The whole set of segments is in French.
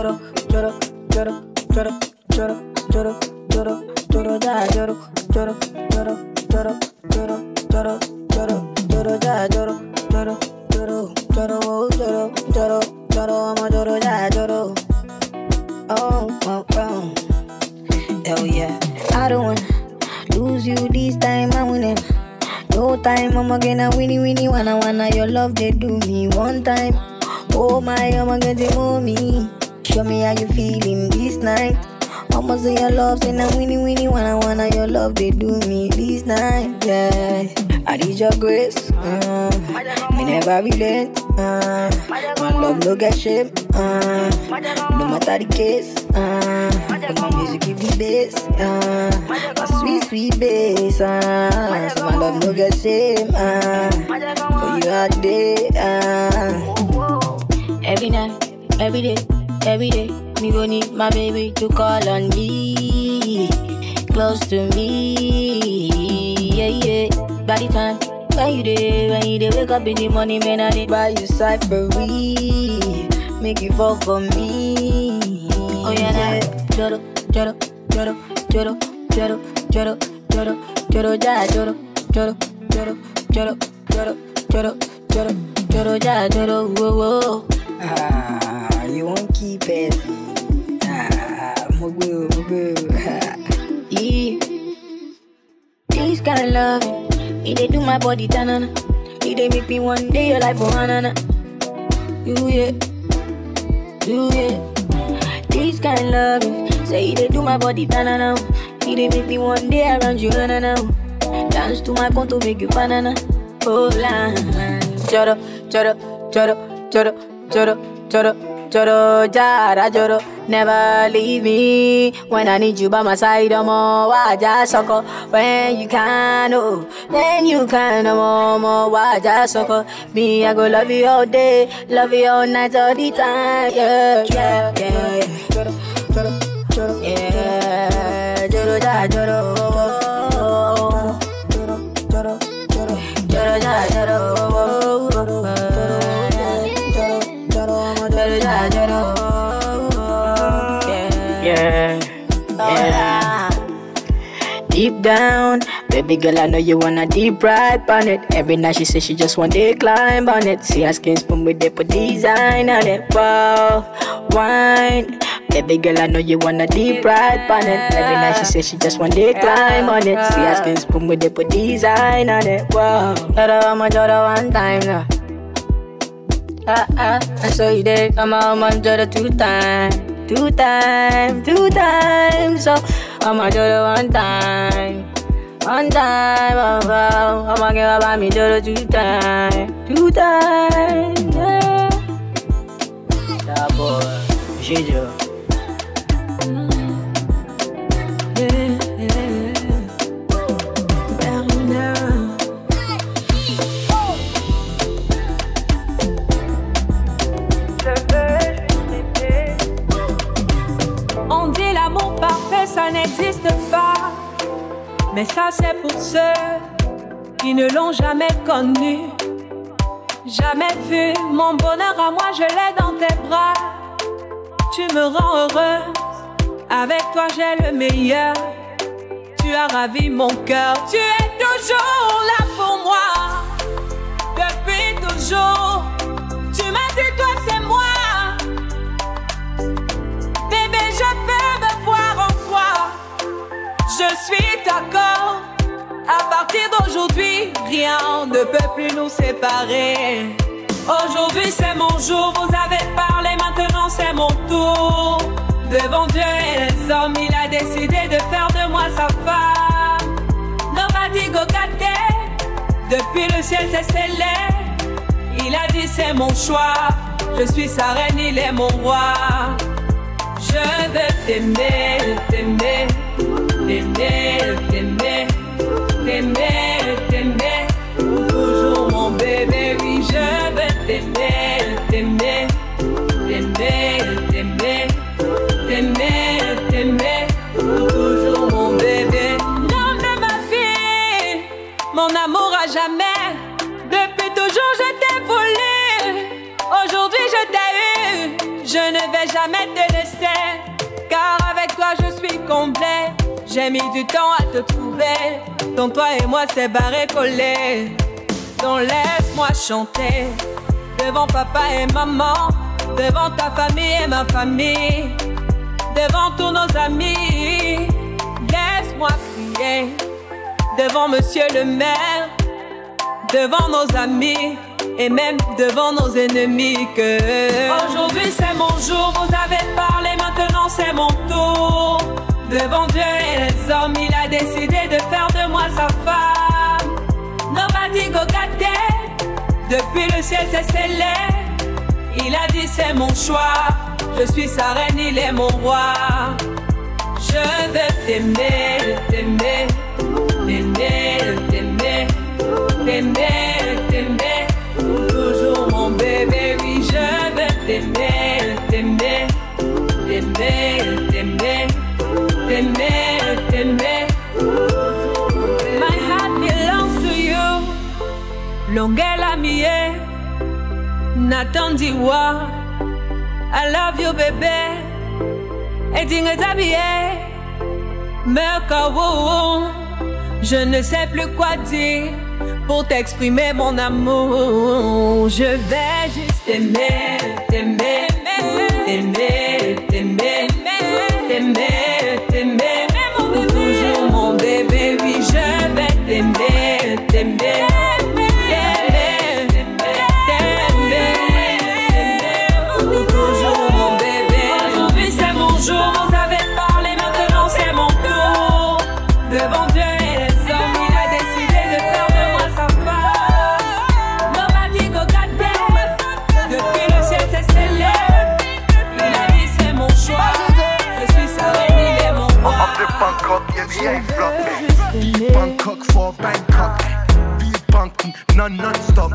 lloro, lloro, lloro, lloro. When you day, wake up in the morning, man, I need buy you cyphery, make you fall for me. Oh yeah, yeah. Joro, joro, joro, joro, joro, joro, joro, joro, ja, joro, joro, joro, joro, joro, joro, joro, joro, ja, joro, whoa, whoa. Ah, you won't keep it. Ah, mugu, mugu. yeah. This kind of love, it they do my body tanana. They make me one day your life oh, for hanana. You yeah, you yeah. This kind of love, say they do my body tanana. It they make me one day around you hanana. Dance to my conto, make you banana. Oh la, choro, choro, choro, choro, choro, choro, choro, jara, choro. Never leave me when I need you by my side. I'm all waja soko when you can, oh, when you can. I'm all waja soko. Me, I go love you all day, love you all night, all the time. Yeah, yeah, yeah. Choro, choro, choro. Yeah, choro, ja, choro. Choro, choro, choro. Down, baby girl, I know you wanna deep ride on it. Every night she says she just want to climb on it. See her skin spoon with the put design on it. Wow, wine. Baby girl, I know you wanna deep ride on it. Every night she says she just want to climb on it. See her skin spoon with the put design on it. Wow, I'ma one time now. Ah ah, I saw you there, come on, joro two times. Two times, two times. Oh. So I'ma do it one time. One time, oh, oh. I'ma give up on me do it two times. Two times, yeah. Yeah, boy. Shit, yo. Ne l'ont jamais connu. Jamais vu mon bonheur à moi, je l'ai dans tes bras. Tu me rends heureuse, avec toi j'ai le meilleur. Tu as ravi mon cœur, tu es toujours là pour moi. Depuis toujours, tu m'as dit toi c'est moi. Bébé, je peux me voir en toi. Je suis d'accord. À partir d'aujourd'hui, rien ne peut plus nous séparer. Aujourd'hui, c'est mon jour. Vous avez parlé, maintenant c'est mon tour. Devant Dieu et les hommes, il a décidé de faire de moi sa femme. Nobody go get there. Depuis le ciel, c'est scellé. Il a dit, c'est mon choix. Je suis sa reine, il est mon roi. Je veux t'aimer, t'aimer, t'aimer, me, me. J'ai mis du temps à te trouver. Donc toi et moi c'est barré collé. Donc laisse-moi chanter devant papa et maman, devant ta famille et ma famille, devant tous nos amis. Laisse-moi crier devant monsieur le maire, devant nos amis et même devant nos ennemis que aujourd'hui c'est mon jour, vous avez parlé, maintenant c'est mon tour. Devant Dieu et les hommes, il a décidé de faire de moi sa femme. Nobody go depuis le ciel c'est scellé. Il a dit c'est mon choix, je suis sa reine, il est mon roi. Je veux t'aimer, t'aimer, t'aimer, t'aimer, t'aimer, t'aimer. You. Longela mie, Nathan Diwa. I love you, bébé. Et dingue je ne sais plus quoi dire pour t'exprimer mon amour. Je vais juste t'aimer, t'aimer, t'aimer, t'aimer, t'aimer. Non-stop.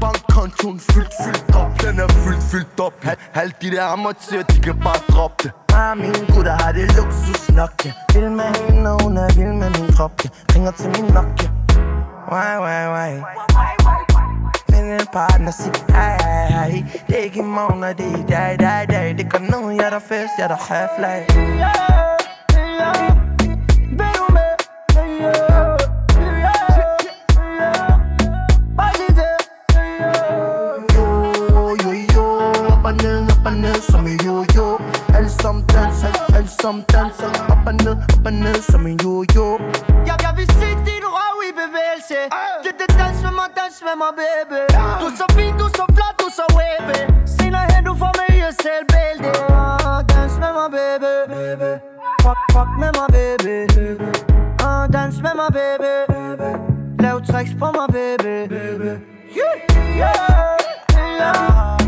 Bankkontoen fyldt, fyldt op. Den er fyldt, fyldt op. Halv de der amatører, de kan bare droppe det. Bare mine gutter har det luksus nok, ja. Vil med hende, og hun er vild med min krop, ja. Ringer til min Nokia. Why, why, why? Find en partner, sig hej, hej, hej. Det er ikke i morgen, og det er i dag, dag, dag. Det går nu, jeg er der fest, jeg er der half-life. Yeah, yeah. Som danser Op og ned, op og ned som en yo-yo. Jeg, jeg vil se din røv i bevægelse. Det det dans med mig, dans med mig, baby. Du er så fin, du er så flot, du er så wavy. Senere hen, du får mig i at selv bælte Dans med mig, baby. Fuck, fuck med mig, baby. Uh, Dans med mig, baby. Lav tricks på mig, baby. Yeah, yeah, yeah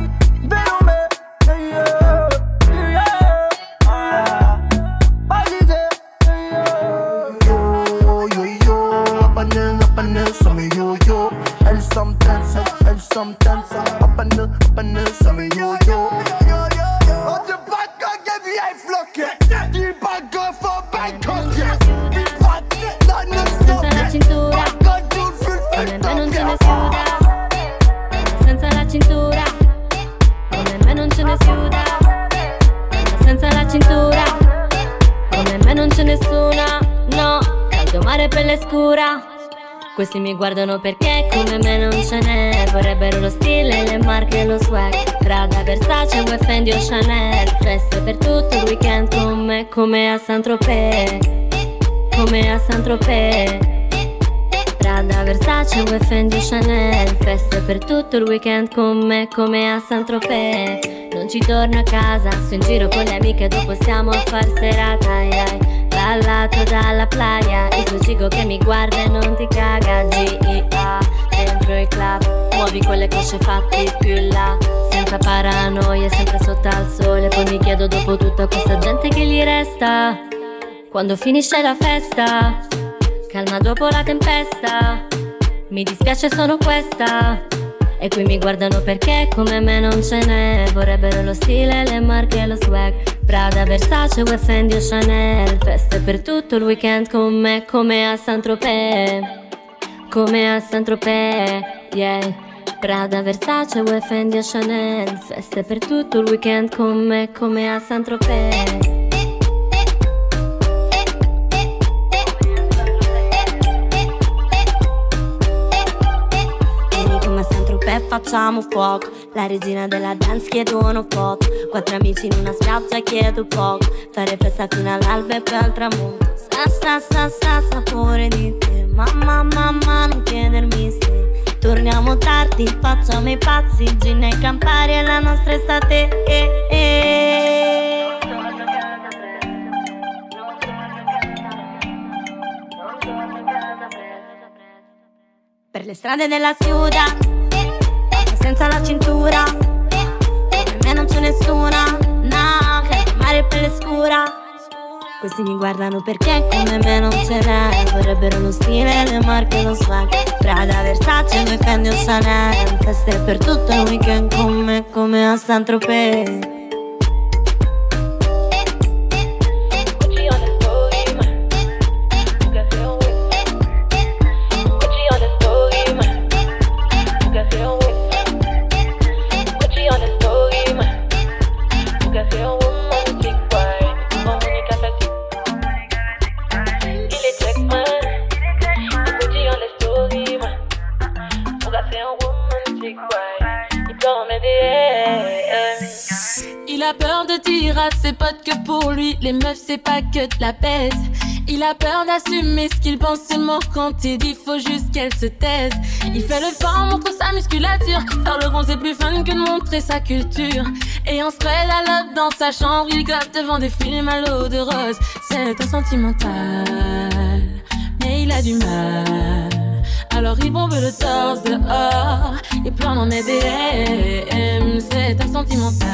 sometimes. Up and up, up and up, sorry, yo, yo. On the back, I give you a flock, yeah. The back, go for Bangkok, yeah. The back, not no stop, yeah. Back on June, feel free, don't get Senza la cintura, come me non ce ne sfiuta. Senza la cintura, come me non ce nessuna, no. Caldo mare pelle scura questi mi guardano perché come me non ce n'è. Vorrebbero lo stile, le marche e lo swag. Prada, Versace, Wef o Chanel. Feste per tutto il weekend con me Come a Saint-Tropez. Come a Saint-Tropez. Prada, Versace, Wef o Chanel. Feste per tutto il weekend con me Come a Saint-Tropez. Non ci torno a casa Sto in giro con le amiche Dopo stiamo a far serata ai Ballato dalla playa. Il tuo cigo che mi guarda e non ti caga. G.I.A. Dentro il club. Muovi quelle cosce fatte più in là. Senza paranoia, sempre sotto al sole. Poi mi chiedo dopo tutta questa gente che gli resta. Quando finisce la festa Calma dopo la tempesta. Mi dispiace sono questa e qui mi guardano perché come me non ce n'è. Vorrebbero lo stile, le marche e lo swag. Prada, Versace, Wef o Chanel. Feste per tutto il weekend con me Come a Saint-Tropez. Come a Saint-Tropez, yeah. Prada, Versace, Wef o Chanel. Feste per tutto il weekend con me Come a Saint-Tropez facciamo fuoco. La regina della dance chiedo uno foto Quattro amici in una spiaggia chiedo poco. Fare festa fino all'alba e poi al tramonto. Sta sta sta sta sapore di te. Mamma mamma non chiedermi se. Torniamo tardi, facciamo i pazzi. Gin e Campari è la nostra estate. Eh, eh. Per le strade della ciudad Senza la cintura. Per me non c'è nessuna No, che il mare per le scura. Questi mi guardano perché come me non ce n'è Vorrebbero lo stile, le marche, lo swag. Prada, Versace, noi Fendi o Chanel. Feste per tutto il weekend con me Come a Saint-Tropez les meufs c'est pas que de la baisse. Il a peur d'assumer ce qu'il pense seulement quand il dit faut juste qu'elle se taise. Il fait le fort, montre sa musculature. Faire le bronze est plus fun que de montrer sa culture. Et on se à l'autre dans sa chambre, il gote devant des films à l'eau de rose. C'est un sentimental, mais il a du mal. Alors il bombe le torse dehors Et pleure dans mes DM C'est un sentimental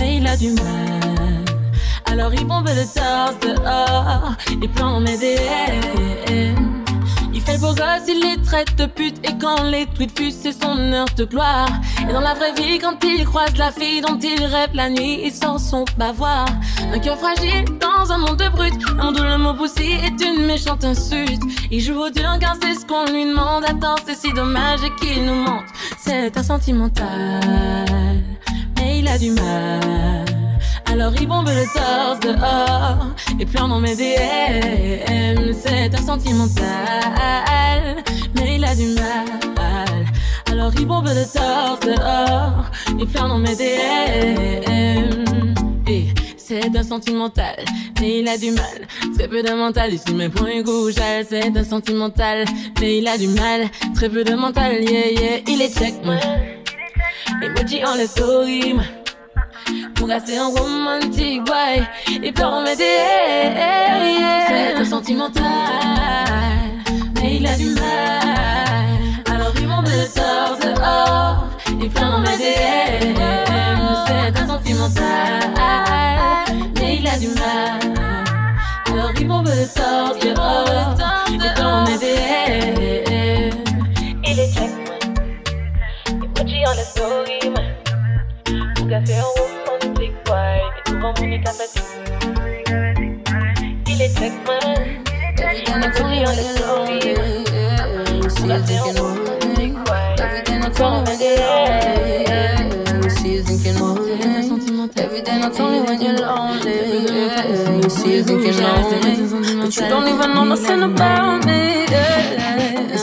Mais il a du mal Alors il bombe le torse dehors pleure dans mes DM il fait le beau gosse, il les traite de pute Et quand les tweets fusent, c'est son heure de gloire. Et dans la vraie vie, quand il croise la fille dont il rêve la nuit Il sent son bavoir. Un cœur fragile dans un monde de brut Un monde le mot poussi est une méchante insulte. Il joue au dur car c'est ce qu'on lui demande. Attends, c'est si dommage qu'il nous montre C'est un sentimental Mais il a du mal alors il bombe le torse dehors Et pleure dans mes DM C'est un sentimental Mais il a du mal Alors il bombe le torse dehors Et pleure dans mes DM c'est un sentimental, mais il a du mal. Très peu de mental, ici mes points gauchales. C'est un sentimental, mais il a du mal. Très peu de mental, yeah, yeah. Il est check, moi. Emoji en les stories, moi. Pour rester un romantique boy Et pleure en C'est un sentimental Mais il a du mal. Alors il monte le torse dehors. Et pleure en C'est un sentimental Mais il a du mal. Alors il monte le torse dehors. Et Il est on story money, got gonna. Yeah, only. Everything when you're lonely, thinking. But you don't even know nothing about me, yeah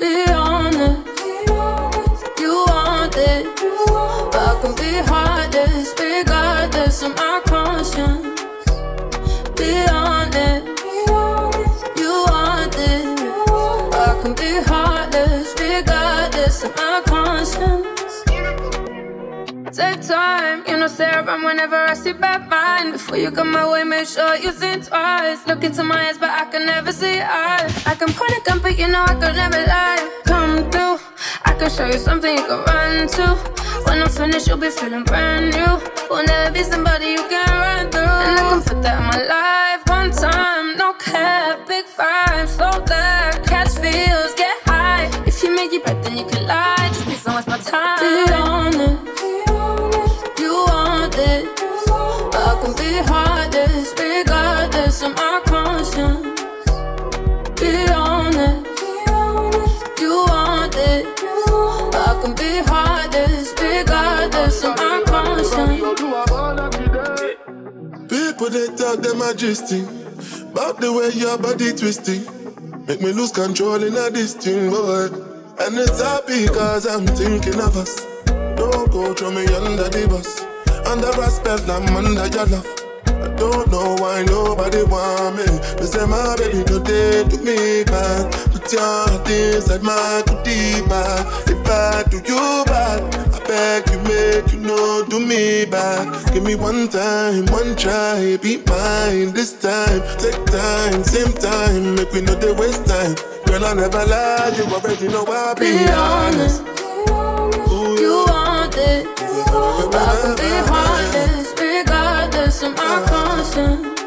Be honest. You want this. You I can be heartless. regardless of my conscience. Be honest. Take time, you know, say around whenever I see bad mind. Before you come my way, make sure you think twice. Look into my eyes, but I can never see eyes. I can point a gun, but you know I could never lie. Come through, I can show you something you can run to. When I'm finished, you'll be feeling brand new. Will never be somebody you can run through. And I can put that in my life one time, no cap, big five, float that, heartless, regardless of my conscience. Be honest, you want it. I can be heartless, regardless of my conscience. People they talk them majesty about the way your body twisting. Make me lose control in a this thing, boy. And it's happy cause I'm thinking of us. Don't go throw me under the bus. Under respect, I'm under your love. Don't know why nobody want me. They say my baby today do me bad. Put your heart inside my goodie bag. If I do you bad, I beg you make you know do me bad. Give me one time, one try, be mine this time. Take time, same time, make we know they waste time. Girl, I never lie, you already know I be, Be honest, Ooh, you want it. I can be heartless, regardless of my conscience.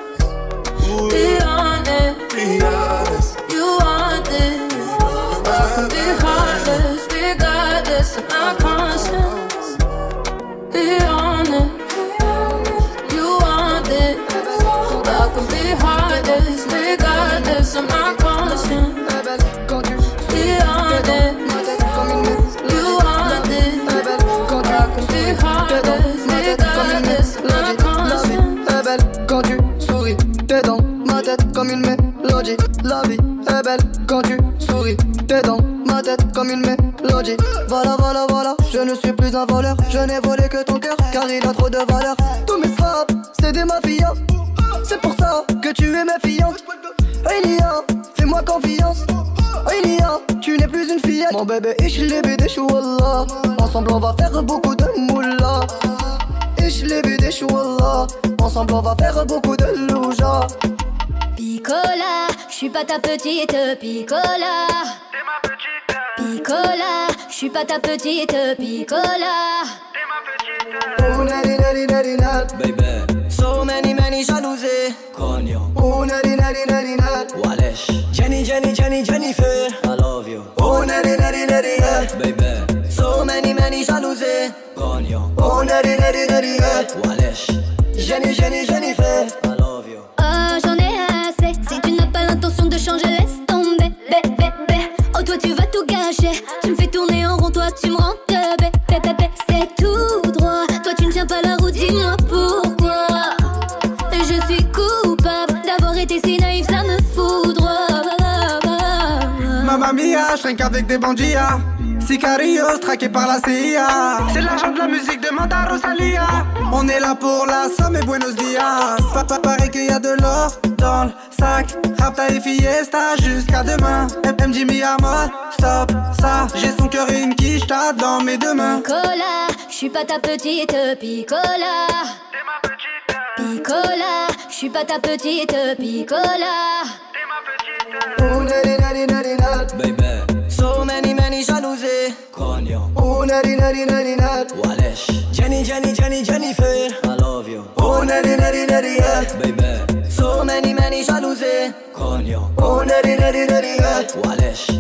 Be honest, be honest. you want it. I can be heartless, regardless of my conscience. Be honest, comme une mélodie. Voilà, voilà, voilà. Je ne suis plus un voleur. Je n'ai volé que ton cœur car il a trop de valeur. Tous mes straps, c'est des mafias. C'est pour ça que tu es ma fiante. Ria, fais-moi confiance. Ria, tu n'es plus une fillette. Mon bébé, ich liebe dich, wallah. Ensemble, on va faire beaucoup de moula. Ich liebe dich, wallah. Ensemble, on va faire beaucoup de louja. Picola, je suis pas ta petite Picola. Picola, je suis pas ta petite Picola. Oh, nari, nari, nari, nari. Baby, So many, many jalousies. coño, Oh, nari, nari, nari, nari. Walesh, Jenny, Jenny, Jenny, Jennifer. I love you, Oh, nari, nari, nari, nari. baby, So many, many jalousies. coño, Oh, nari, nari, nari, nari. Walesh, Jenny, Jenny, Jennifer. I love you. Oh, de changer, laisse tomber. Bé, bé, bé. Oh, toi, tu vas tout gâcher. Tu me fais tourner en rond, toi, tu me rends de bé. C'est tout droit. Toi, tu ne tiens pas la route, dis-moi pourquoi. Mia, je qu'avec des bandits. Sicarios, traqués par la CIA. C'est l'argent de la musique, demande à Rosalia. On est là pour la somme et buenos dias. Papa paraît qu'il y a de l'or dans le sac. Rapta et fiesta jusqu'à demain. Mi amor, stop ça. J'ai son cœur et une quiche, dans mes deux mains. Picola, je suis pas ta petite Picola. Picola, je suis pas ta petite Picola. Oh, nari, nari, nutty nari nari nut وعلاش جاني جاني جاني جينيفر I love you. Oh nari nari nari, nut baby. So many many jalousie Conyo Oh nari nari nari, nut وعلاش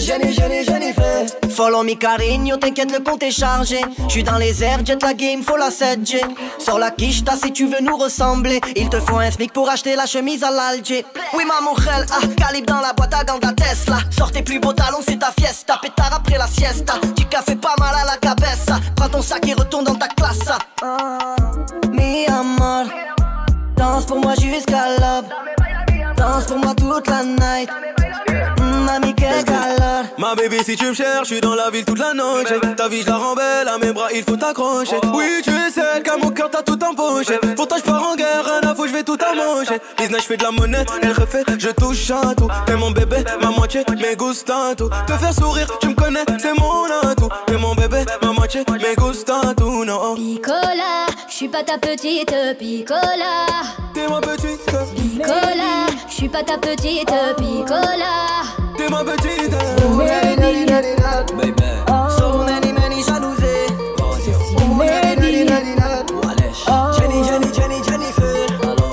Jenny, Jenny, Jennifer. Follow me Carigno, t'inquiète, le compte est chargé. J'suis dans les airs, jet la game, faut la 7G. Sors la quicheta si tu veux nous ressembler. Il te faut un smic pour acheter la chemise à l'Alger. Oui, maman, ah, calibre dans la boîte à gants de la Tesla. Sors tes plus beaux talons, c'est ta fiesta. Pétard après la siesta. Du café pas mal à la cabessa. Prends ton sac et retourne dans ta classe. Ah, mi amor, danse pour moi jusqu'à l'aube. Danse pour moi toute la night. Mami, quel calor. Ma bébé, si tu me cherches, je suis dans la ville toute la noche. Ta vie, je la rends belle, à mes bras, il faut t'accrocher. Oui, tu es celle qu'à mon cœur, t'as tout empoché. Pour toi, je pars en guerre, rien à foutre, je vais tout à manger. Business, je fais de la monnaie, elle refait, je touche à tout. T'es mon bébé, ma moitié, mes tout. Te faire sourire, tu me connais, c'est mon atout. T'es mon bébé, ma moitié, mes tout, non. Picola, je suis pas ta petite Picola. T'es ma petite, Picola, je suis pas ta petite Picola. T'es ma petite. Oh, baby, So many, many Oh. Walesh, Jenny, Jenny, Jenny, Jennifer. Oh.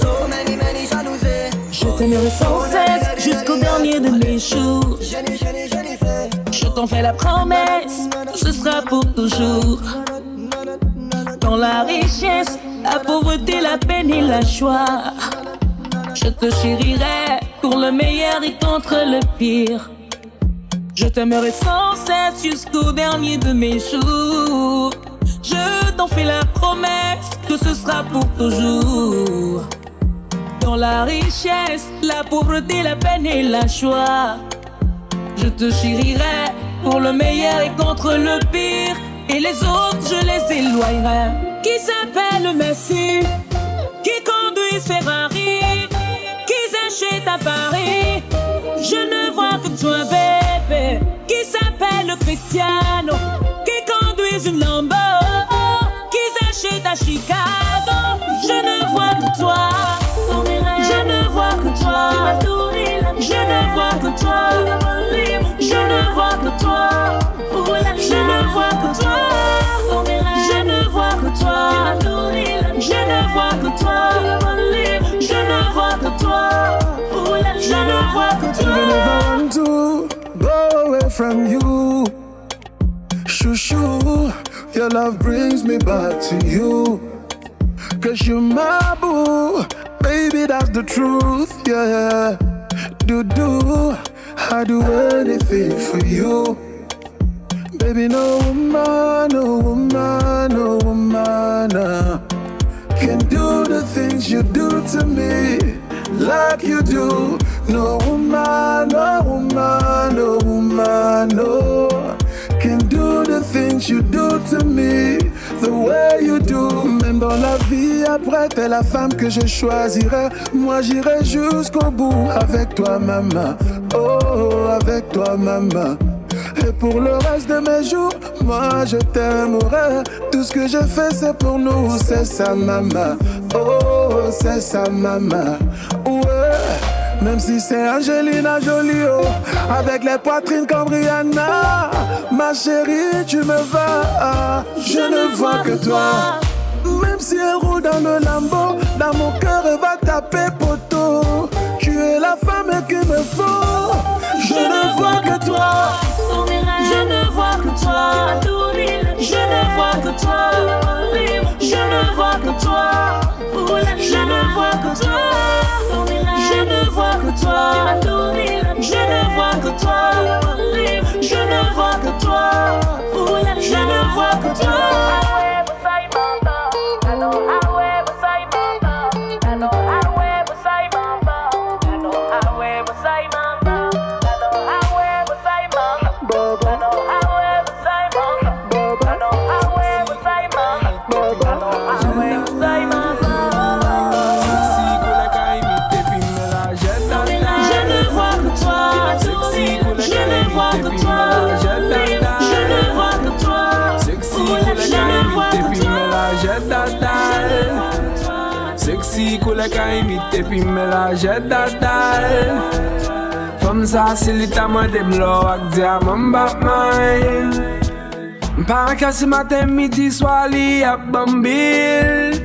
So many, many. Je t'aimerai sans cesse jusqu'au dernier de mes jours. Jenny, Jenny, Jennifer. Je t'en fais la promesse, ce sera pour toujours. Dans la richesse, la pauvreté, la peine et la joie. Je te chérirai pour le meilleur et contre le pire. Je t'aimerai sans cesse jusqu'au dernier de mes jours. Je t'en fais la promesse que ce sera pour toujours. Dans la richesse, la pauvreté, la peine et la joie. Je te chérirai pour le meilleur et contre le pire. Et les autres, je les éloignerai. Qui s'appelle Messi, qui conduit Ferrari, à Paris. Je ne vois que toi, bébé, qui s'appelle Cristiano, qui conduit une Lambo, qui s'achète à Chicago. Je ne vois que toi, je ne vois que toi, je ne vois que toi, je ne vois que toi, je ne vois que toi, je ne vois que toi, je ne vois que toi, je ne vois que toi, je ne vois que toi. Even if I want to go away from you, shoo shoo, your love brings me back to you. Cause you're my boo, baby, that's the truth, yeah. Do do, I do anything for you. Baby, no woman, no woman, no woman uh, can do the things you do to me like you do. No woman, no woman, no woman, no can do the things you do to me the way you do. Même dans la vie après, t'es la femme que je choisirai. Moi, j'irai jusqu'au bout avec toi, maman. Oh, avec toi, maman. Et pour le reste de mes jours, moi je t'aimerai. Tout ce que je fais, c'est pour nous, c'est ça, maman. Oh, c'est ça, maman. Ouais, même si c'est Angelina Jolie, oh, avec les poitrines comme Rihanna. Ma chérie, tu me vas. Je ne vois que toi. Même si elle roule dans le lambeau, dans mon cœur, elle va taper poteau. Tu es la femme qu'il me faut. Je ne vois que toi. Je ne toi, je ne vois que toi, je ne vois que toi, je ne vois que toi, je ne vois que toi, je ne vois que toi, je ne vois que toi, je ne vois que toi. pi melaje dadal Fom sa silita mwen dem lo ak diya mwen bak may Mpa kasi maten midi swali ap bambil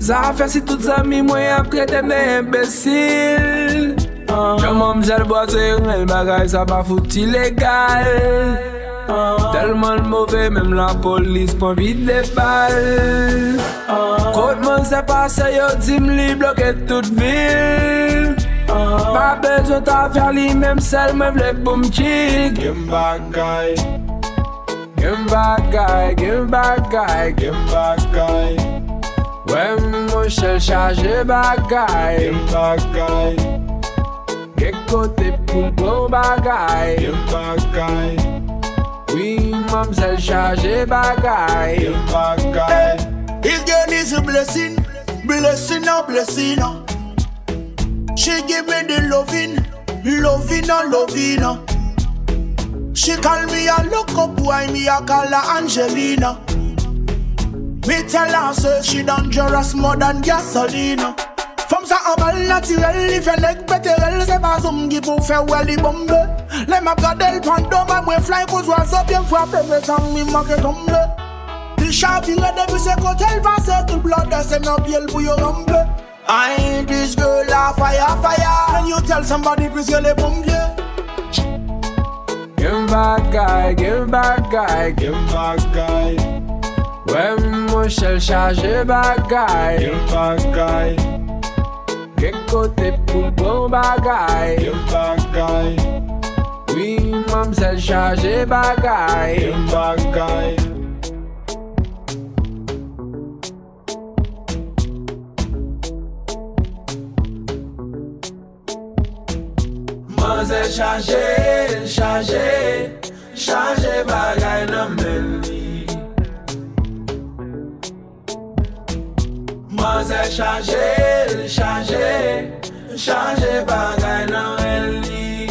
Za fe si tout zami mwen ap kretem de imbesil. Jom mwen mjel bote yon el bagay sa pa fouti legal. Telman mouve, menm la polis pon vide bal. Koutman se pase yo dim li bloke tout vil. Pa bezon ta fer li menm sel men vle pou mchik Gim bagay. Gim bagay, gim bagay, gim bagay. Wè mwen chel chaje bagay. Gim bagay. Gek kote pou mwen bagay. Gim bagay. Oui, mamselle chargée bagaille Hey, This girl is a blessing, blessing a blessing. uh. She give me the loving, loving a loving. uh. She call me a look up boy, me a call her Angelina. Me tell her say she dangerous more than gasoline. Fom sa an bal natirel, li fenek beterel Se pa zoom gi pou fe wè li bombe Le map gade l pando, ma mwen fly Kouz wazo bien fwape, me sang mi manke tombe Li chavire debi se kote l pase Tout blode se nan biel pou yo rombe I ain't this girl a fire fire. Can you tell somebody please girl a bombe Give back guy, give back guy, give back guy. Wè mwen chel chaje bagay Give back guy. Kek kote pou bon bagay. Dem bagay. Oui, mamsel chaje bagay. Dem bagay. Mamsel chaje, chaje Chaje bagay nan men li. Mwen se chaje, chaje, chaje bagay nan el li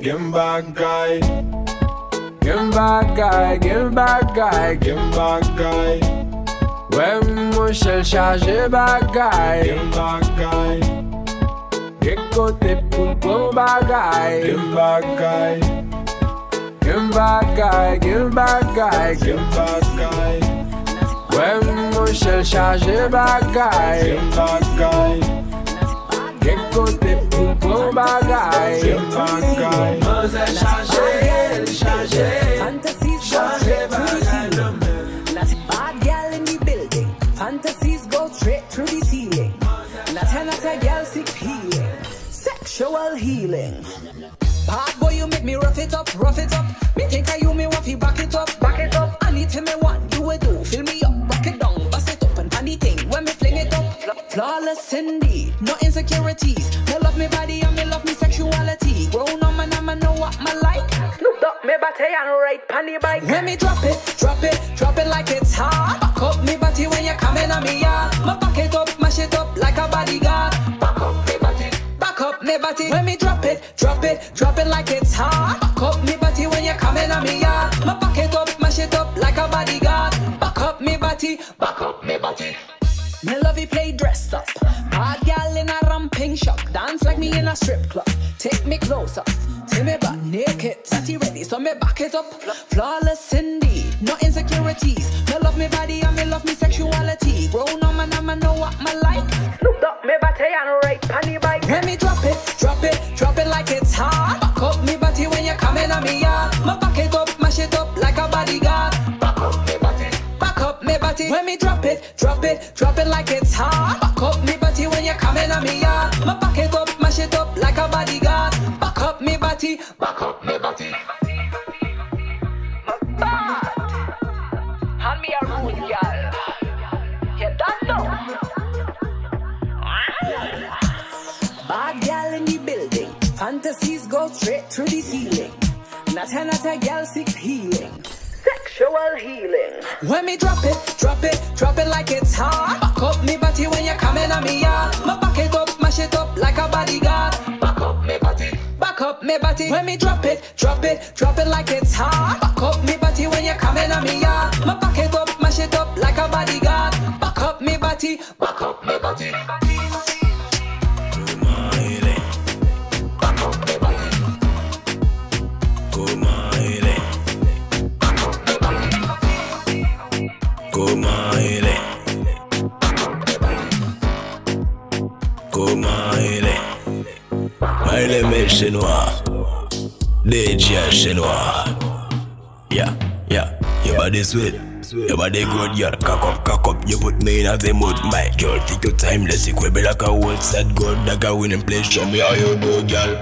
Gem bagay. Gem bagay, gem bagay, gem bagay. Wè mwen se chaje bagay. Gem bagay. Gek kote pou pou bagay. Gem bagay. Gem bagay, gem bagay, gem bagay. When Michel chaje bagay Gen kote pou pou bagay Mose chaje, el chaje Chaje bagay Bad gal in the building. Fantasies go straight through the ceiling. Ten out of gal seek healing. Sexual healing. Bad boy you make me rough it up, rough it up. Insecurities. Me love me body and me love me sexuality. Grown on man, I'ma know what my like. Snoop Dogg, me body and right panty bike. When me drop it, drop it, drop it like it's hot. Back up me body when you coming on me yard. Me back it up, mash it up like a bodyguard. Back up me body, back up me body. When me drop it, drop it, drop it like it's hot. Back up me body when you coming on me yard. Me back it up, mash it up like a bodyguard. Back up me body, back up me body. Me love me in a strip club. Take me close up. Till me back naked. Satty ready, so me back it up. Flawless indeed. No insecurities. Me love me body and me love me sexuality. Grown on man, I'ma know what my like. Snoop Dogg, me body and right panty bike. When me drop it, drop it, drop it like it's hot. Back up me body when you're coming on me yard. Me back it up, mash it up like a bodyguard. Back up me body. Back up me body when me drop it, drop it, drop it like it's hot. Back up me body when you're coming on me yard. Me back it up, mash it up like a bodyguard. Back up me body, back up me body. Hand me a rude girl. You don't know. Bad girl in the building. Fantasies go straight through the ceiling. Not a not girl seek healing. Sexual healing. When me drop it, drop it, drop it like it's hot. Back up me body when you're coming on me yard. Me back it up, mash it up like a bodyguard. Back up me body. Back up me body. When me drop it, drop it, drop it like it's hot. Back up me body when you're coming on me yard. Me back it up, mash it up like a bodyguard. Back up me body. Back up me body. Chez noir DJ chez noir Yeah, yeah, your body sweet. Your body good, girl, cock up, cock up. You put me in a the mood, my girl. Take your time, let's be like a old set. Good Like a winning place, show me how you do, girl.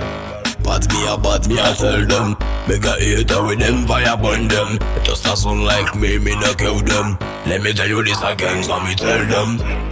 Pat me a pat me a tell them. Make a hater with them fire burn them. Just a son like me, me no kill them. Let me tell you this again, so me tell them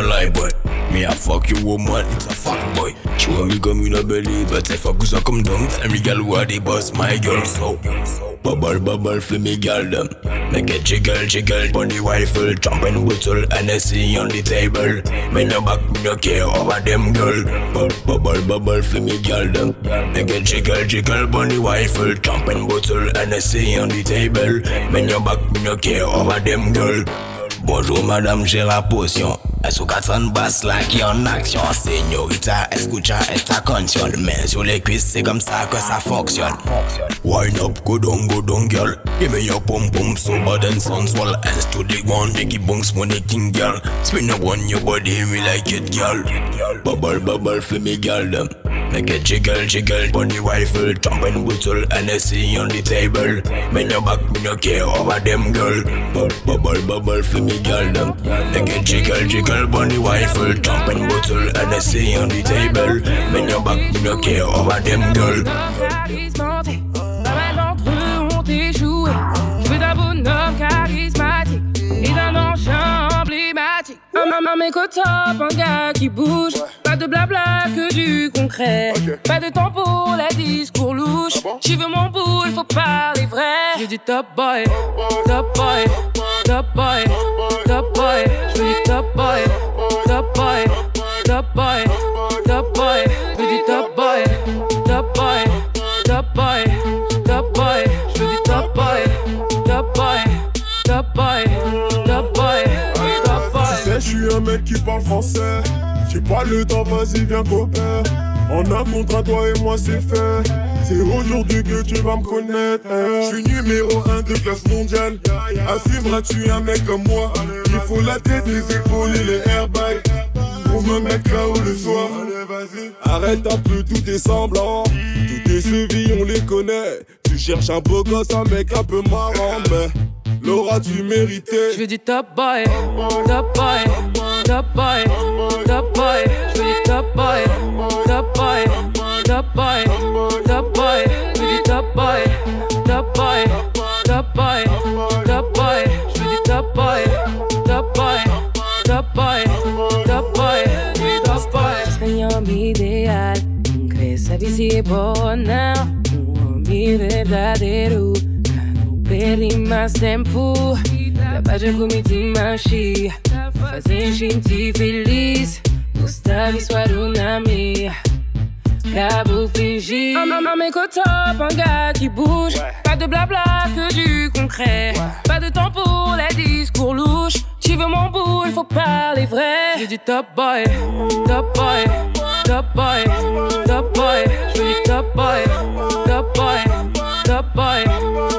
no lie boy Me a fuck you woman it's a fuck boy She want me come in a belly But if I go so come down Tell me girl what the boss? My girl so Bubble, bubble for me girl them. Make it jiggle, jiggle. Bunny rifle, jumping bottle, NSC on the table. Me no back, me no care over them girl. Bu- Bubble, bubble for me girl them. Make it jiggle, jiggle. Bunny rifle, jumping bottle, NSC on the table. Me no back, me no care over them girl. Bonjour madame, j'ai la potion. Train basse là qui en action? Señorita, escucha esta canción. Main sur les cuisses, c'est comme ça que ça up, go down, go down, girl. Give me your pum pum, so bad and sensual. Hands to the ground, make it bounce when it king, girl. Spin up on your body, me like it, girl. Bubble, bubble for me, girl, them. Make it jiggle, jiggle. Bunny rifle, jumping bottle, NSC on the table. Me no back, me no care over them, girl. Bu- Bubble, bubble for me, girl, them. Make it jiggle, jiggle. Bunny rifle, jumping bottle, NSC on the table. Me no back, me no care over them, girl. Maman mes top, un gars qui bouge. Pas de blabla que du concret. Pas de temps pour les discours louches. J'y veux mon boule, faut parler vrai. J'ai du top boy, top boy, top boy, top boy. Je veux du top boy, top boy, top boy, top boy. Je veux un mec qui parle français. J'ai pas le temps, vas-y, viens copain. On a contre toi et moi, c'est fait. C'est aujourd'hui que tu vas me connaître. Je suis numéro 1 de classe mondiale. Assumeras-tu un mec comme moi Il faut la tête, les épaules et les airbags. Pour me mettre là-haut le soir. Arrête un peu tout est semblant. Tous tes chevilles, on les connaît. Tu cherches un beau gosse, un mec un peu marrant, mais l'auras-tu mérité Je veux du top boy, top boy, the boy, the boy, with the boy, the boy, the boy, the boy, with the boy, the boy, the boy, the boy, with the boy, the boy, the boy, the boy, with the boy. Senhor me ideal, cresça visível ou não, um homem verdadeiro. Não perdi mais tempo, trabalho com de machia. Magia. Fazer gente feliz. Gustavo e sua nami. Cabo fingir. Un maman mes top, un gars qui bouge. Pas de blabla que du concret. Pas de temps pour les discours louches. Tu veux mon boule, faut parler vrai. J'ai du top boy, top boy, top boy, top boy. Je du top boy, top boy, top boy,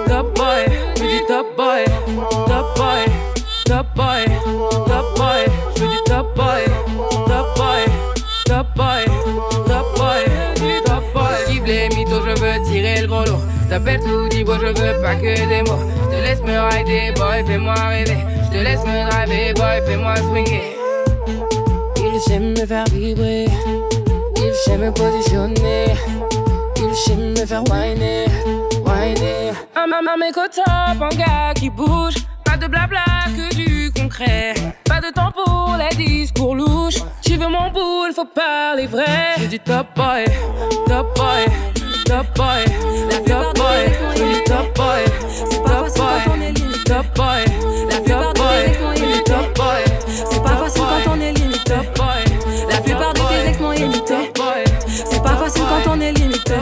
top boy. Je du top boy, top boy, top boy, top boy. T'appelles tout dit, bon, je veux pas que des mots. Je te laisse me rider, boy, fais-moi rêver. Je te laisse me driver, boy, fais-moi swinguer. Il sait me faire vibrer, il sait me positionner, il sait me faire whiner, whiner. Un maman mes top, un gars qui bouge, pas de blabla que du concret, pas de temps pour les discours louches. Tu veux mon boule, faut parler vrai. J'ai du top boy, top boy, top boy, top boy, du top boy, top boy, top boy, La plupart top de tes ex m'ont boy, je veux du imité. top boy. C'est pas facile quand on est limité. La plupart de tes ex m'ont imité. C'est pas facile quand on est limité.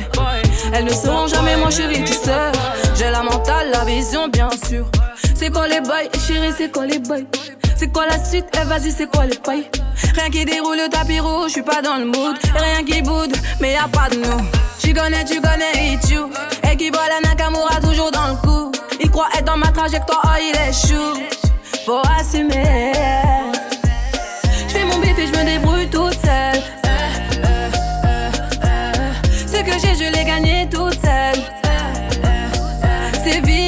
Elles ne sauront jamais, moi chérie, tu sais. J'ai la mentale, la vision, bien sûr. C'est quoi les bails, chérie, c'est quoi les bails? C'est quoi la suite, eh vas-y, c'est quoi les pailles? Rien qui déroule le tapis rouge, suis pas dans le mood. Rien qui boude, mais y a pas de nous. Tu connais, tu connais, qui voit la Nakamura toujours dans le coup. Il croit être dans ma trajectoire, oh, il est chou. Faut assumer. J'fais mon beat et je me débrouille toute seule. Ce que j'ai, je l'ai gagné toute seule. C'est violent,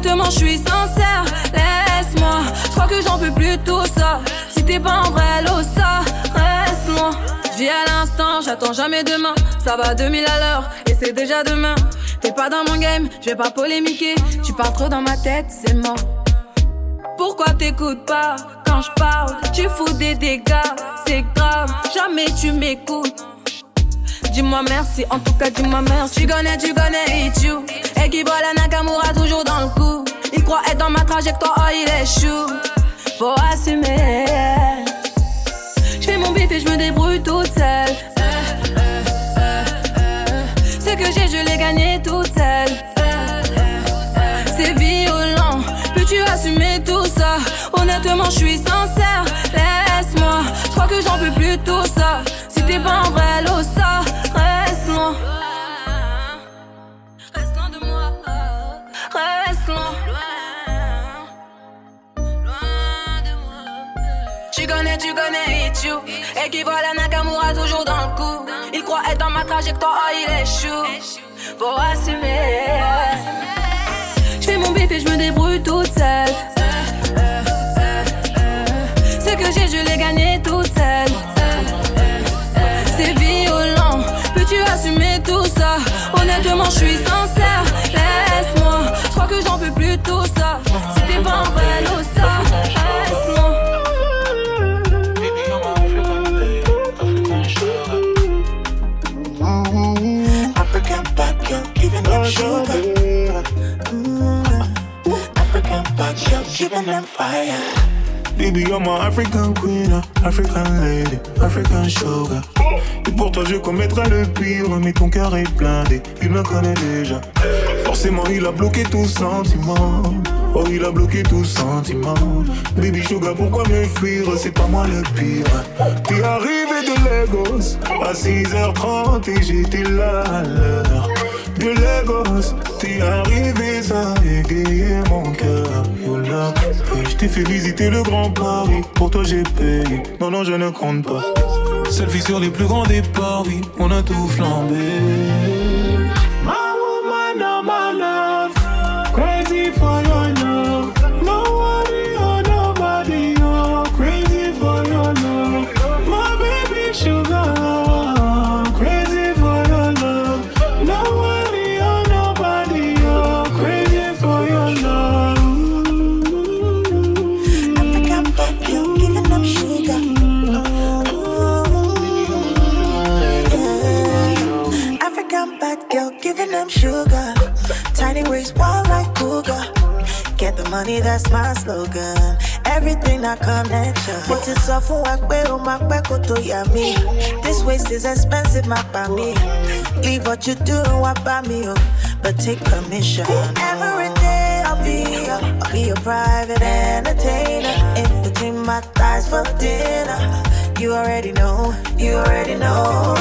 Honnêtement, je suis sincère. Laisse-moi, je crois que j'en peux plus tout ça. Si t'es pas en vrai, l'eau ça, reste-moi. J'vis à l'instant, j'attends jamais demain. Ça va 2000 à l'heure et c'est déjà demain. T'es pas dans mon game, je vais pas polémiquer. Tu parles trop dans ma tête, c'est mort. Pourquoi t'écoutes pas quand je parle? Tu fous des dégâts, c'est grave, jamais tu m'écoutes. Dis-moi merci, en tout cas dis-moi merci. Tu connais, tu connais Ichu. Et qui voit la Nakamura toujours dans le coup. Il croit être dans ma trajectoire, oh il est chou. Faut assumer. J'fais mon beat et je me débrouille toute seule. Ce que j'ai, je l'ai gagné toute seule. C'est violent, peux-tu assumer tout ça? Honnêtement, je suis sincère. Laisse-moi, je crois que j'en peux plus tout ça. Si t'es pas en vrai, l'eau Tu connais, Ichu Et qui voit la Nakamura toujours dans le coup. Il croit être dans ma trajectoire, oh il chou Faut assumer. J'fais mon beat et je me débrouille toute seule Baby, you're my African queen, uh, African lady, African sugar. Et pour toi, je commettrai le pire, mais ton cœur est blindé, il me connaît déjà. Forcément, il a bloqué tout sentiment. Oh, il a bloqué tout sentiment. Baby Sugar, pourquoi me fuir? C'est pas moi le pire. T'es arrivé de Lagos à 6h30 et j'étais là à l'heure. De Lagos, t'es arrivé, ça a égayé mon cœur. Yo là, et je t'ai fait visiter le Grand Paris. Pour toi, j'ai payé. Non, non, je ne compte pas. Selfie sur les plus grands départs, oui, on a tout flambé. Money, that's my slogan. Everything I connection. What is up for work, pero my back to yummy. This waist is expensive, my me. Leave what you do what by me, but take permission. Every day I'll be, I'll be your private entertainer. In between my thighs for dinner. You already know, you already know.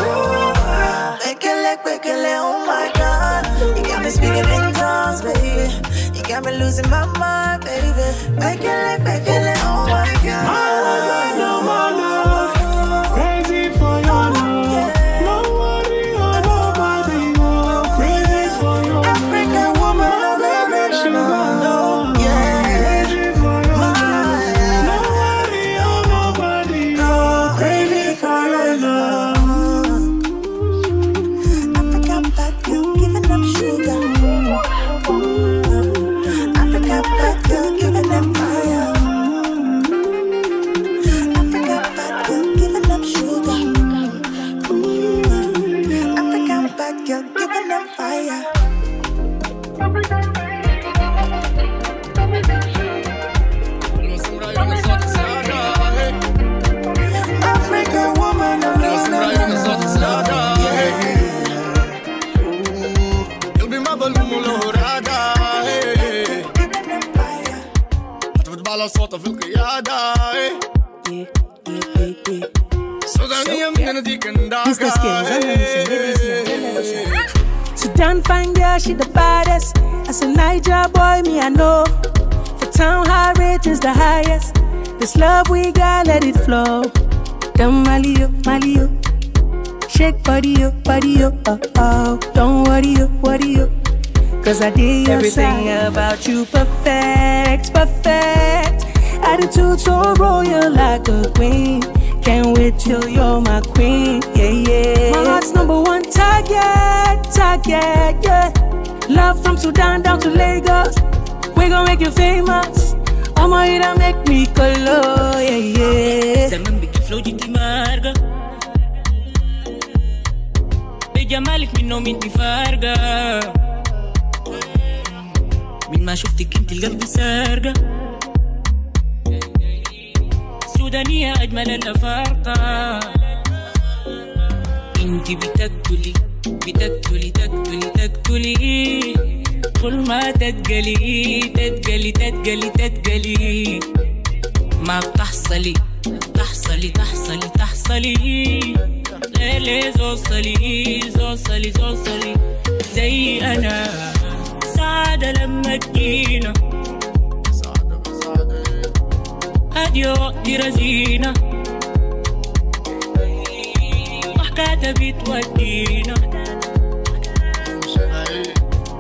Bekele, bekele, oh my god. You got me speaking in tongues, baby. Got me losing my mind, baby. Make it look, make it look, oh my god. My die. Yeah, yeah, yeah, Sudan so, yeah. Fine girl, she the baddest. As a Niger boy, me I know. The town high is the highest. This love we got, let it flow. Don't Mali yo, Mali yo. Shake body yo, body yo, oh oh. Don't worry yo, worry yo. Cause I did everything side. about you perfect, perfect. Attitude so royal like a queen. Can't wait till you're my queen, yeah, yeah. My heart's number one target, target, yeah. Love from Sudan down to Lagos. We gon' make you famous. I'ma hit and make me color, yeah, yeah. Zaman bikin flow di marga يوم انت فارقة من ما شفتك انت القلب سارقة سودانية أجمل الأفارقة إنت بتقتلي بتقتلي تقتلي تقتلي. كل ما تتقلي تتقلي تتقلي تتقلي. ما بتحصلي تحصلي تحصلي تحصلي. ليلي زوصلي زوصلي زوصلي. زي أنا سعادة لما تجينا. أديو دي رزينة. ضحكاتها بتودينا.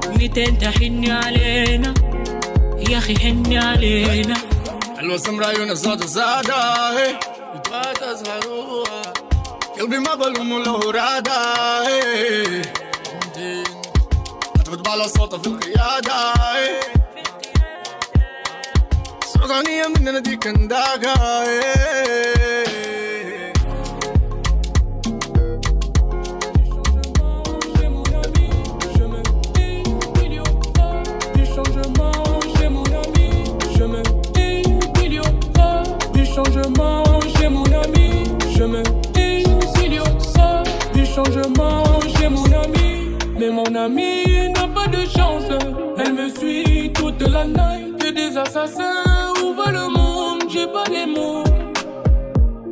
متين تحني علينا. يا أخي حني علينا. الوسم رايونا زاد زاد بات أزهروها. قلبي ما بلومه له رادة هتفت على صوته في القيادة ಅಗಣಿಯ ನಿನ್ನ ನದಿ ಕಂದಾಗ mon ami n'a pas de chance. Elle me suit toute la night. Que des assassins ouvrent le monde, j'ai pas les mots.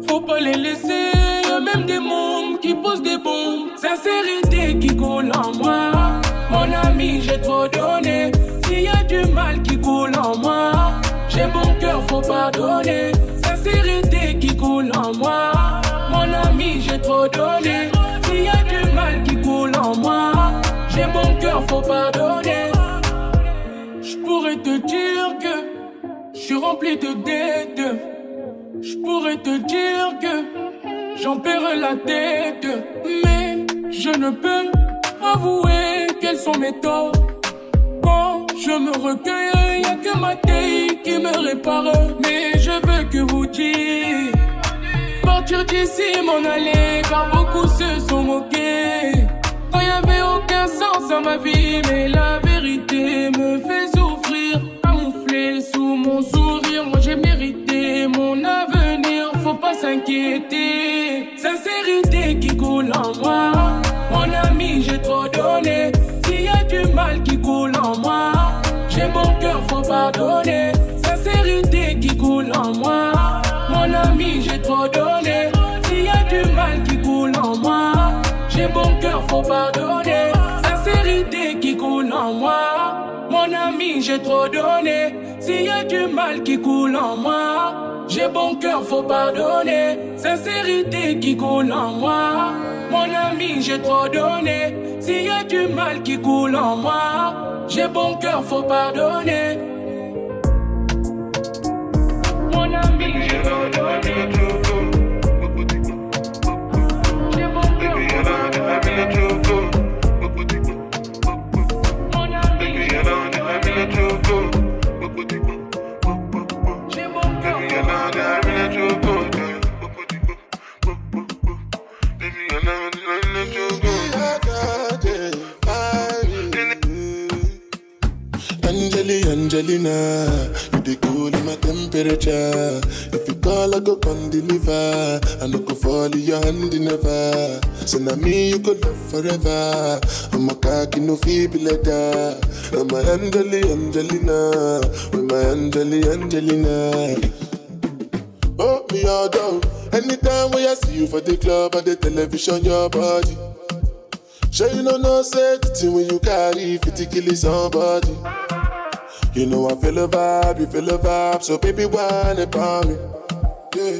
Faut pas les laisser, y'a même des mômes qui posent des bombes. Sincérité qui coule en moi. Mon ami, j'ai trop donné. S'il y a du mal qui coule en moi, j'ai bon cœur, faut pardonner. Sincérité qui coule en moi. Mon ami, j'ai trop donné. S'il y a du mal qui coule en moi, j'ai bon cœur, faut pardonner. Je pourrais te dire rempli de dettes. Je pourrais te dire que j'en perds la tête, mais je ne peux avouer quels sont mes torts. Quand je me recueille, y a que ma taille qui me répare. Mais je veux que vous dites partir d'ici, m'en aller, car beaucoup se sont moqués. Quand y avait aucun sens à ma vie, mais la vérité me fait souffrir. Camouflé sous mon sourire, faut pas s'inquiéter. Sincérité qui coule en moi, mon ami, j'ai trop donné. S'il y a du mal qui coule en moi, j'ai mon cœur, faut pardonner. Sincérité qui coule en moi, mon ami, j'ai trop donné. S'il y a du mal qui coule en moi, j'ai bon cœur, faut pardonner. Sincérité qui coule en moi, mon ami, j'ai trop donné. S'il y a du mal qui coule en moi, j'ai bon cœur, faut pardonner. Sincérité qui coule en moi, mon ami, j'ai trop donné. S'il y a du mal qui coule en moi, j'ai bon cœur, faut pardonner. So now me you could love forever. I'm a cocky no feeble letter. I'm a Angeli, Angelina, with my Angeli, Angelina. Oh, me all down. Anytime when I see you for the club or the television, your body. Sure you know no say thing when you carry 50 kill somebody. You know I feel a vibe, you feel a vibe, so baby whine about me. Yeah,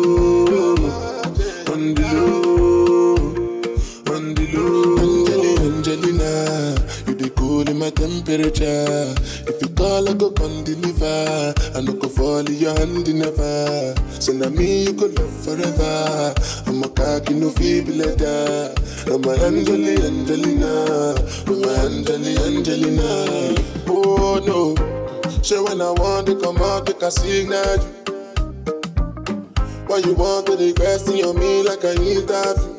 temperature. If you call, I go come deliver. I no go fall in your hand never. So now me you go love forever. I'm a cocky no feeble leather. I'm a Angeli Angelina. I'm a Angeli Angelina. Oh no. So when I want to come out, they can signal. Why you want to request on me like I that?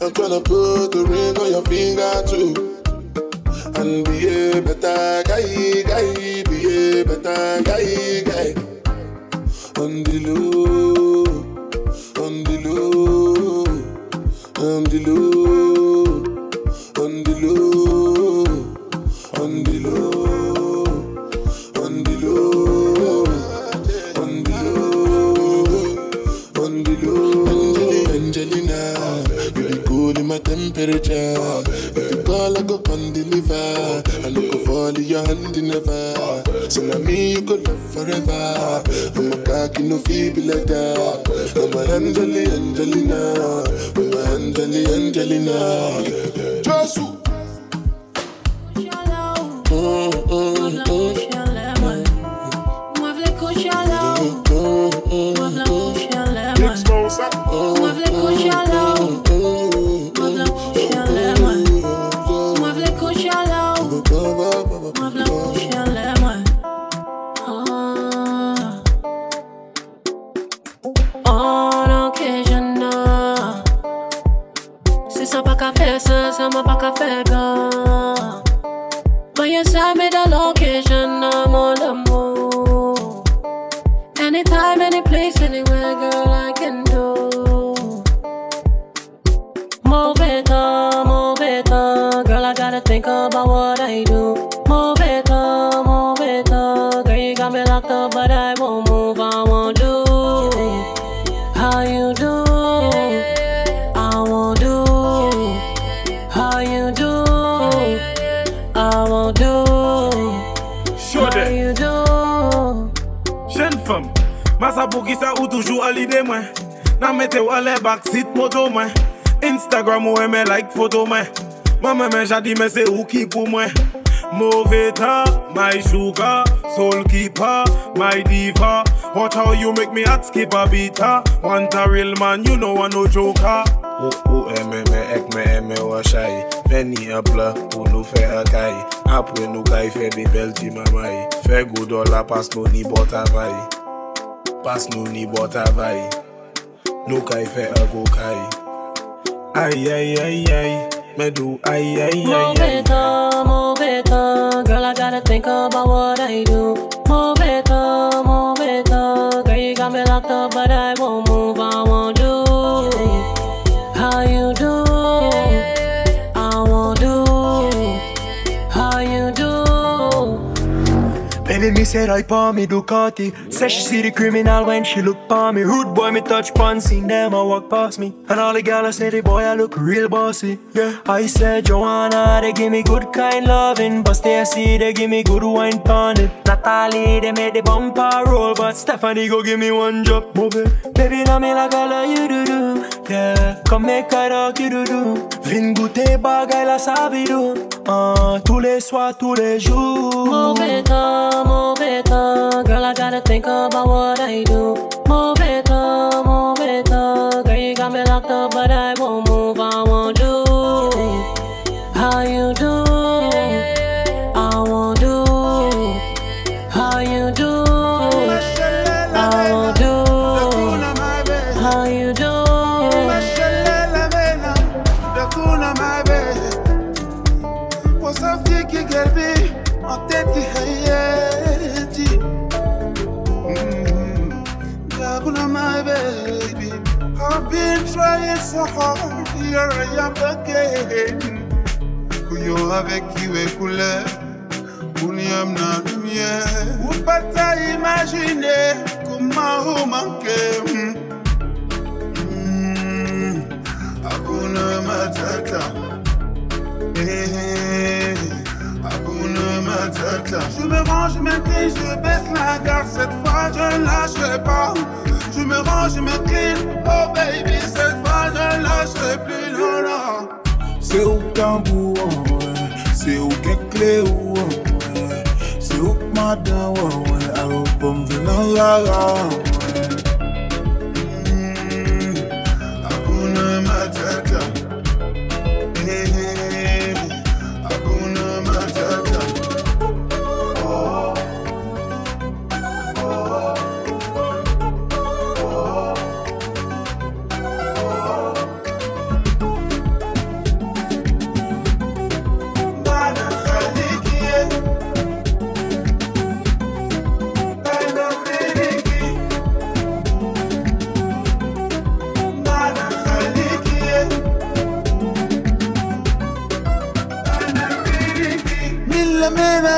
I'm tryna put the ring on your finger too. And be a better guy, guy, be a better guy, guy. On the low, on the low, on the low. Angelina, you be cool in temperature. I fall in your hand never. So now me you go love forever. I'm a cocky no feeble like that. I'm a Angeli Angelina. I'm a Angeli Angelina. Just Masa pou ki sa ou toujou alide mwen. Nan mete ou ale baksit moto mwen. Instagram ou eme like foto mwen. Mwen mwen jadi mwen se ou ki pou mwen. Move talk, my sugar, soul keeper, my diva. What how you make me at skip a beta? Want a real man, you know I no joker. Ou eme me ek me eme wa shay Meni ap la pou nou fe akay Apwe nou kay fe bebel ti mamay Fe go dola pas nou ni bot avay Pas nou ni bot avay Nou kay fe a go kay Ay ay ay ay Me do ay ay ay Move it on, move it on, girl, I gotta think about what I do. Move it on, move it on, girl, you got me locked up, said I palm me Ducati. Said she see the criminal when she look palm me. Rude boy, me touch pon, seen them I walk past me. And all the gals say the boy I look real bossy. Yeah, I said Joanna, they give me good kind loving. But Stacy, they give me good wine pon it. Natalie, they made the bumper roll, but Stephanie go give me one drop. Move it, baby, now me like I love you do do. Yeah, come make I rock you do do. Vin goûter bagay la savido. Ah, tous les soirs, tous les jours. Move it on, move it on, girl, I gotta think about what I do. Move it on, move it on, girl, you got me locked up, but I won't move, I won't do. How you do? I won't do. How you do? I won't do. How you do? Gelbi En tête baby. I've been trying so hard Here I am again. Kuyo avec est couleur Uniam na lumière Ou pas t'a imaginer Comment vous manquez Hakuna matata. Eh, Hakuna matata. Je me range, je m'incline, je baisse la garde. Cette fois je ne lâcherai pas Je me range, je m'incline Oh baby, cette fois je lâcherai plus Non, non C'est au tambour, ouais. c'est au clé ou ouais. madawa wani abubuwan vinan lara Hakuna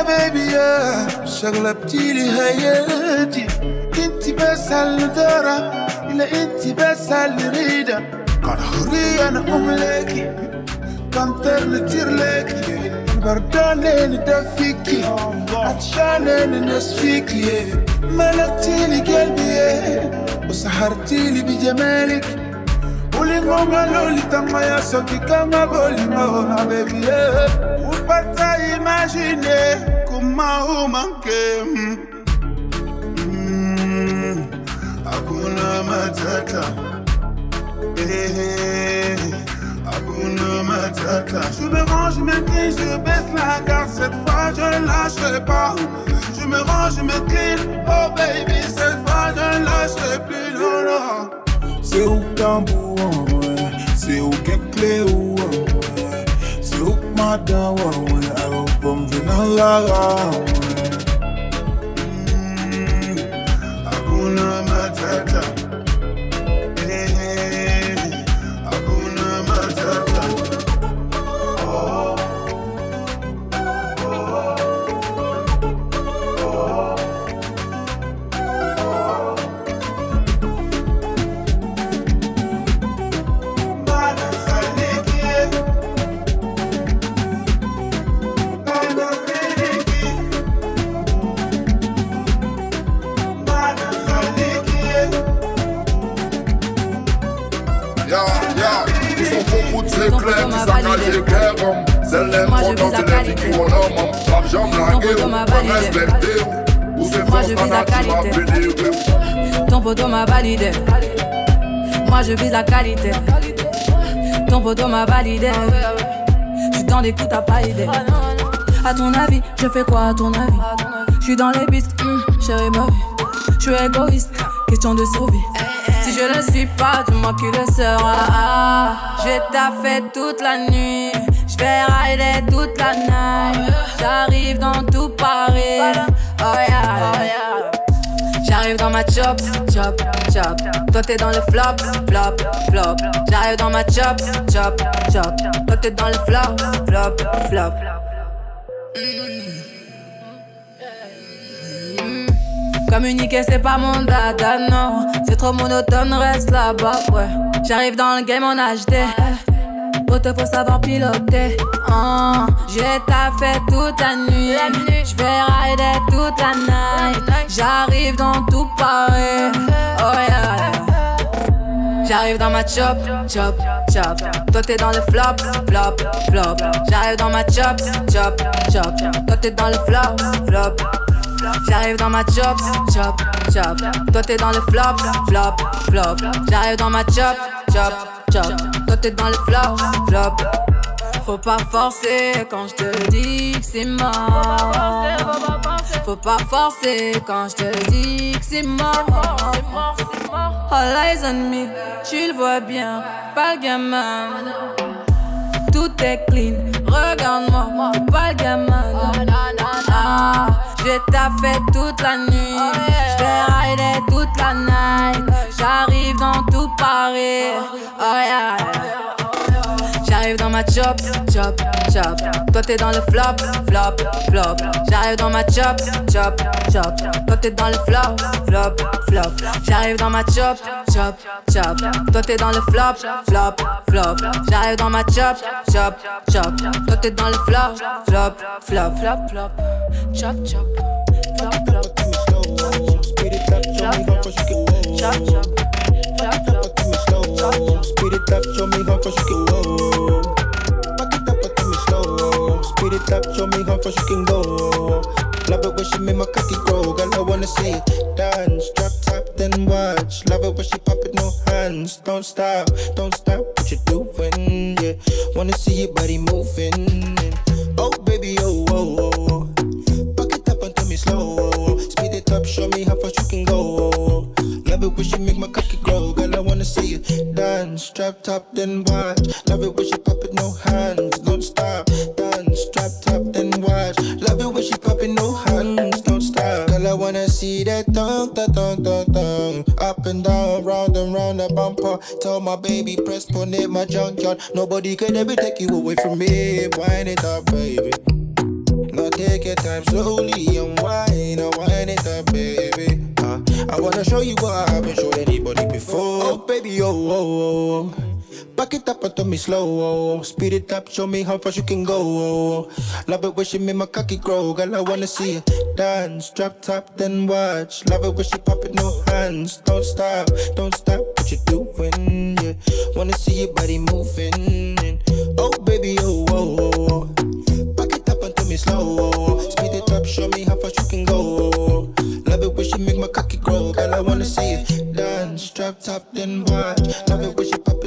بيبي يا شغلبتي لي حياتي انت بس اللي دارة إلا انت بس اللي ريدة كان حرية أنا املاكي كان ترنتير لكي بردان ندفيكي عطشان نسفيكي ملكتي لي قلبي وسحرتي لي بجمالك. Ulingonga lolitanga ya soki kama bolingo na bebi upata imagine comment vous manquez Mm, hakuna matata. Eh, hakuna matata. Je me range, je m'incline, je baisse la garde. Cette fois je ne lâcherai pas. Je me range, je m'incline oh baby cette fois je ne lâcherai plus. Non non Se ou tambou anwe Se ou gekle ou Se ou madan anwe A ou bom vina la C'est l'importance de la vie qui mon homme Pas jamais laguer ou pas respecter Ou c'est je Ton poteau m'a validé. Moi je vise la qualité. Ton poteau m'a validé. Tu t'en écoutes, t'as pas idée. À ton avis, je fais quoi à ton avis? Je suis dans les pistes, hum, chérie ma vie. Je suis égoïste, question de survie. Si je le suis pas, dis-moi qui le sera. J'ai taffé toute la nuit. Toute la night. J'arrive dans tout Paris. Oh yeah. J'arrive dans ma chop, chop, chop. Toi t'es dans le flop, flop, flop. J'arrive dans ma chop, chop, chop. Toi t'es dans le flop, flop, flop. Mm. Communiquer c'est pas mon dada, non. C'est trop monotone, reste là-bas, ouais. J'arrive dans le game en HD. Auto faut savoir piloter. Ah, J'ai taffé toute la nuit. Je vais rider toute la night. J'arrive dans tout Paris. Oh yeah. J'arrive dans ma chop, chop, chop. Toi t'es dans le flop, flop, flop. J'arrive dans ma chop, chop, chop. Toi t'es dans le flop, flop. J'arrive dans ma chop, chop, chop. Toi t'es dans le flop, flop, flop. J'arrive dans ma chop, chop, chop. Toi t'es dans le flop, flop. Faut pas forcer quand je te dis que c'est mort. Faut pas forcer quand je te dis que c'est mort. All eyes on me, tu le vois bien, pas le gamin. Tout est clean, regarde-moi, pas le gamin. Ah, j'ai taffé toute la nuit, j'vais rider toute la night. J'arrive dans tout Paris, oh yeah. J'arrive dans ma chop, chop, chop. Toi t'es dans le flop, flop, flop. J'arrive dans ma chop, chop, chop. Toi t'es dans le flop, flop, flop. J'arrive dans ma chop, chop, chop. Toi t'es dans le flop, flop, flop. J'arrive dans ma chop, chop, chop. Toi t'es dans le flop, flop, flop, flop, flop. Chop, chop. Flop, flop. Chop, chop. Flop, flop. Chop. Speed it up, show me how fast you can go. Back it up, it slow. Speed it up, show me how fast you can go. Love it when she make my cocky grow, girl, I wanna see dance. Drop top, then watch. Love it when she pop it, no hands. Don't stop, don't stop top, then watch. Love it when she pop it, no hands. Don't stop, dance. Drop top, then watch. Love it when she pop it, no hands. Don't stop, girl, I wanna see that thong, that thong, thong, thong. Up and down, round and round the bumper. Tell my baby, press pon it, my junkyard. Nobody could ever take you away from me. Wind it up, baby. Me slow, oh, oh. Speed it up, show me how fast you can go, oh, oh. Love it when she make my cocky grow, girl, I wanna see it dance. Drop top, then watch. Love it when she pop it, no hands. Don't stop, don't stop what you doing, yeah. Wanna see your body moving. Oh, baby, oh, oh, oh, oh. Back it up and tell me slow. Oh, Speed it up, show me how fast you can go. Love it when she make my cocky grow, girl. I wanna see it dance. Drop top, then watch. Love it when she pop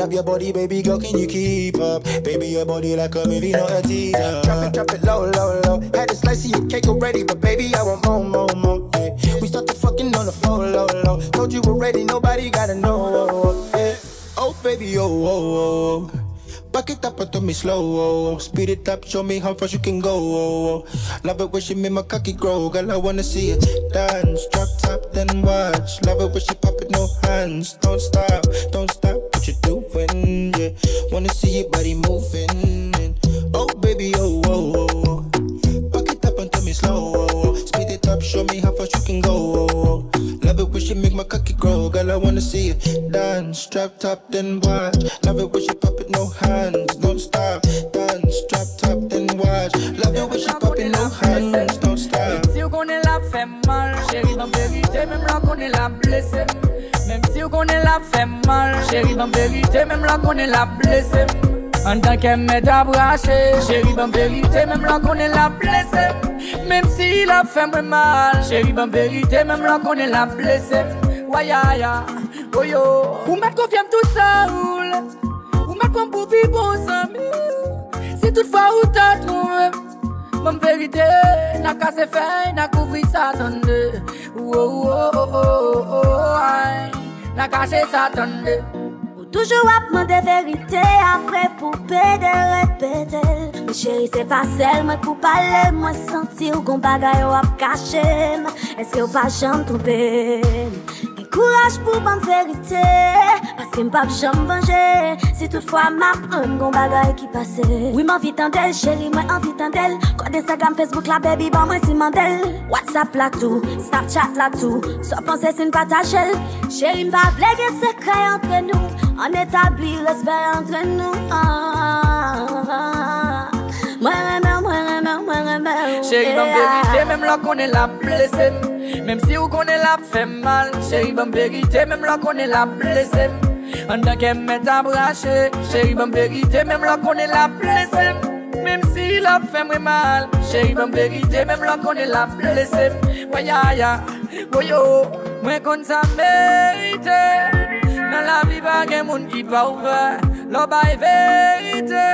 up your body, baby girl, can you keep up? Baby, your body like a movie, not a teaser. Drop it, drop it low, low, low. Had a slice of your cake already, but baby, I want more, more, more. Yeah. We started fucking on the phone, low, low. Told you already, nobody gotta know. Oh, oh, oh, yeah. Oh, baby, oh, oh, oh. Back it up and tell me slow. Oh. Speed it up, show me how fast you can go. Oh. Love it when she make my cocky grow. Girl, I wanna see it dance. Drop top, then watch. Love it when she pop it, no hands. Don't stop, don't stop what you doing. Yeah, wanna see your body moving. Oh, baby, oh, oh, oh. Back it up and tell me slow. Oh. Speed it up, show me how fast you can go. Oh. She make my cocky grow. Girl, I wanna see it dance. Drop top, then watch. Love it when she pop it, no hands. Don't stop, dance. Drop top, then watch. Love it when she pop it, no hands. Don't stop. Si vous connaissez la fait mal, chérie, dans vérité, même là qu'on est la blessée. Même si vous connaissez la fait mal, chérie, dans vérité, même là qu'on est la blessée. An tan kem met abrache Chéri ban verite, mem lan konen la blese Mem si la fem mwen mal. Chéri ban verite, mem lan konen la blese Wayaya, oyo Ou met konfyem tout sa oule Ou met kon pou bi bon zami Si tout fa ou ta trouve Mwen verite, na kase fey, na kouvri sa tonde Ou ou ou ou ou ou ou ay Na kase sa tonde Toujou ap mwen de verite apre pou pe de repete. Mwen cheri se pa sel mwen pou pale mwen senti ou kon bagay ou ap kache. Eske ou pa jom trompe? kouraj pou ban verite Paske m pap jom venje Si toutfwa map an gon bagay ki pase Oui man vitan del, cheli mwen an vitan del Kode Instagram, Facebook la baby ban mwen si mandel Whatsapp la tou, Snapchat la tou So panse sin patachel Cheli m pa vlege sekre entre nou An etabli respect entre nou ah, ah, ah. ah. Mwen reme, mwen reme, mwen reme Chéri ban verite, mèm lò konè la blesem Mèm si ou konè la fè mal. Chéri ban verite, mèm lò konè la blesem An dan kem met a brache Chéri ban verite, mèm lò konè la blesem Mèm si lò fè mre mal. Chéri ban verite, mèm lò konè la blesem Mwen ya ya, woyo Mwen kon sa merite Nan la vi bagen moun ki pa ouve. Lò bay verite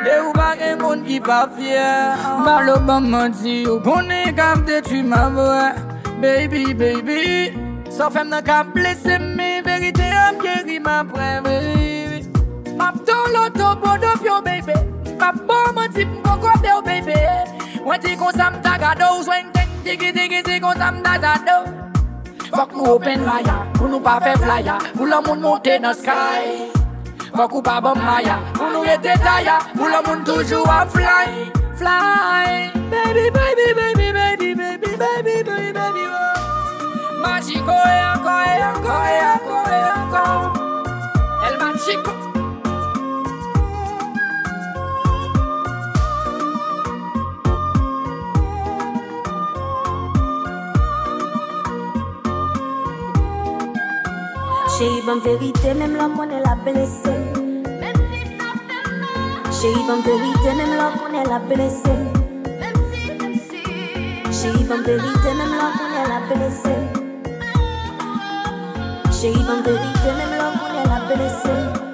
E ou bagen moun ki pa fyer Balo ban manti ou konen kap de tu ma vwe. Baby, baby Sa so fem nan kap blese mi. Verite ap geri ma previ Map ton loto bodop yo baby. Map bon manti mkon kop yo oh, baby. Mwen ti kon sam tagado Swen tek tiki tiki ti kon sam tagado Fok nou open maya Pou nou pa fe flya Pou la moun monte nan sky. Mwen kou pa bom maya Moun nou ete taya Moun la moun toujou a fly. Fly. Baby, baby, baby, baby, baby, baby, baby, baby oh. Machiko e anko, e anko, e anko, e anko El machiko Chérie, bonne vérité, même là qu'on est la blessé. Chérie, bonne vérité, même là qu'on est la blessé. Chérie, bonne vérité, même là qu'on est la blessé. Chérie, bonne vérité, même là qu'on est la blessé.